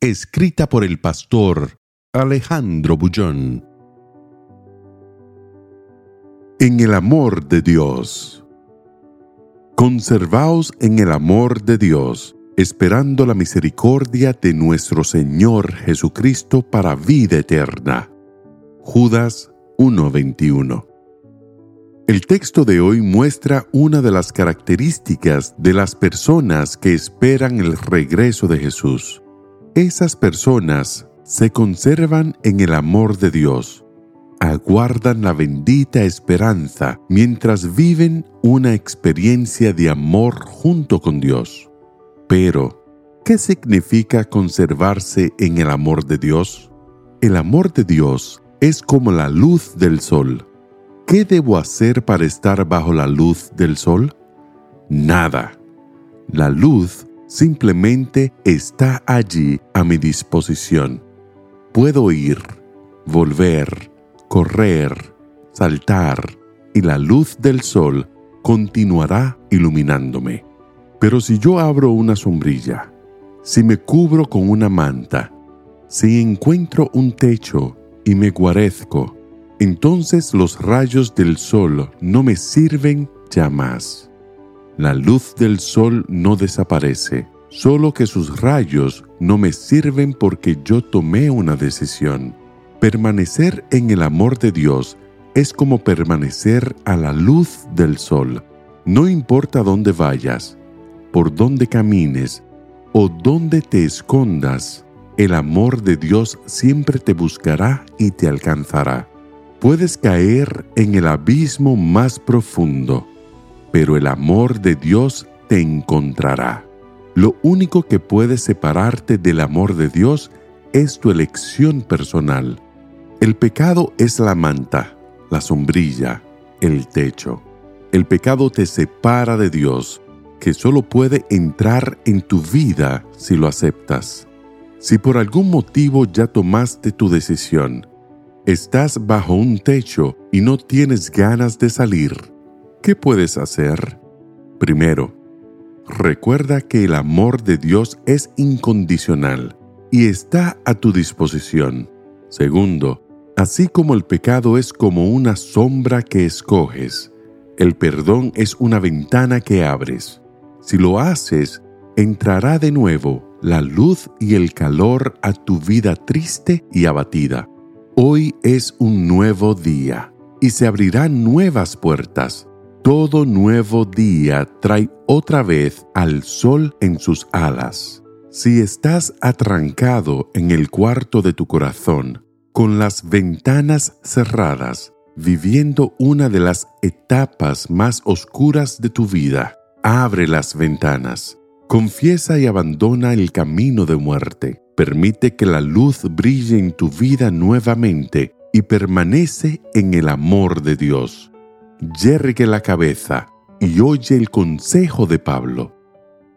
Escrita por el pastor Alejandro Bullón. En el amor de Dios. Conservaos en el amor de Dios, esperando la misericordia de nuestro Señor Jesucristo para vida eterna. Judas 1:21 el texto de hoy muestra una de las características de las personas que esperan el regreso de Jesús. Esas personas se conservan en el amor de Dios, aguardan la bendita esperanza mientras viven una experiencia de amor junto con Dios. Pero, ¿qué significa conservarse en el amor de Dios? El amor de Dios es como la luz del sol ¿Qué debo hacer para estar bajo la luz del sol? Nada. La luz simplemente está allí a mi disposición. Puedo ir, volver, correr, saltar, y la luz del sol continuará iluminándome. Pero si yo abro una sombrilla, si me cubro con una manta, si encuentro un techo y me guarezco, entonces los rayos del sol no me sirven ya más. La luz del sol no desaparece, solo que sus rayos no me sirven porque yo tomé una decisión. Permanecer en el amor de Dios es como permanecer a la luz del sol. No importa dónde vayas, por dónde camines o dónde te escondas, el amor de Dios siempre te buscará y te alcanzará. Puedes caer en el abismo más profundo, pero el amor de Dios te encontrará. Lo único que puede separarte del amor de Dios es tu elección personal. El pecado es la manta, la sombrilla, el techo. El pecado te separa de Dios, que solo puede entrar en tu vida si lo aceptas. Si por algún motivo ya tomaste tu decisión, Estás bajo un techo y no tienes ganas de salir. ¿Qué puedes hacer? Primero, recuerda que el amor de Dios es incondicional y está a tu disposición. Segundo, así como el pecado es como una sombra que escoges, el perdón es una ventana que abres. Si lo haces, entrará de nuevo la luz y el calor a tu vida triste y abatida. Hoy es un nuevo día y se abrirán nuevas puertas. Todo nuevo día trae otra vez al sol en sus alas. Si estás atrancado en el cuarto de tu corazón, con las ventanas cerradas, viviendo una de las etapas más oscuras de tu vida, abre las ventanas, confiesa y abandona el camino de muerte Permite que la luz brille en tu vida nuevamente y permanece en el amor de Dios. Yergue la cabeza y oye el consejo de Pablo.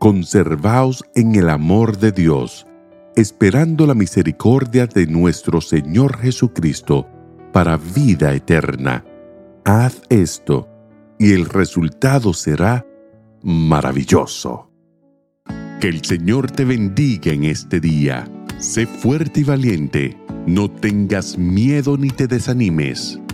Conservaos en el amor de Dios, esperando la misericordia de nuestro Señor Jesucristo para vida eterna. Haz esto y el resultado será maravilloso. Que el Señor te bendiga en este día. Sé fuerte y valiente. No tengas miedo ni te desanimes,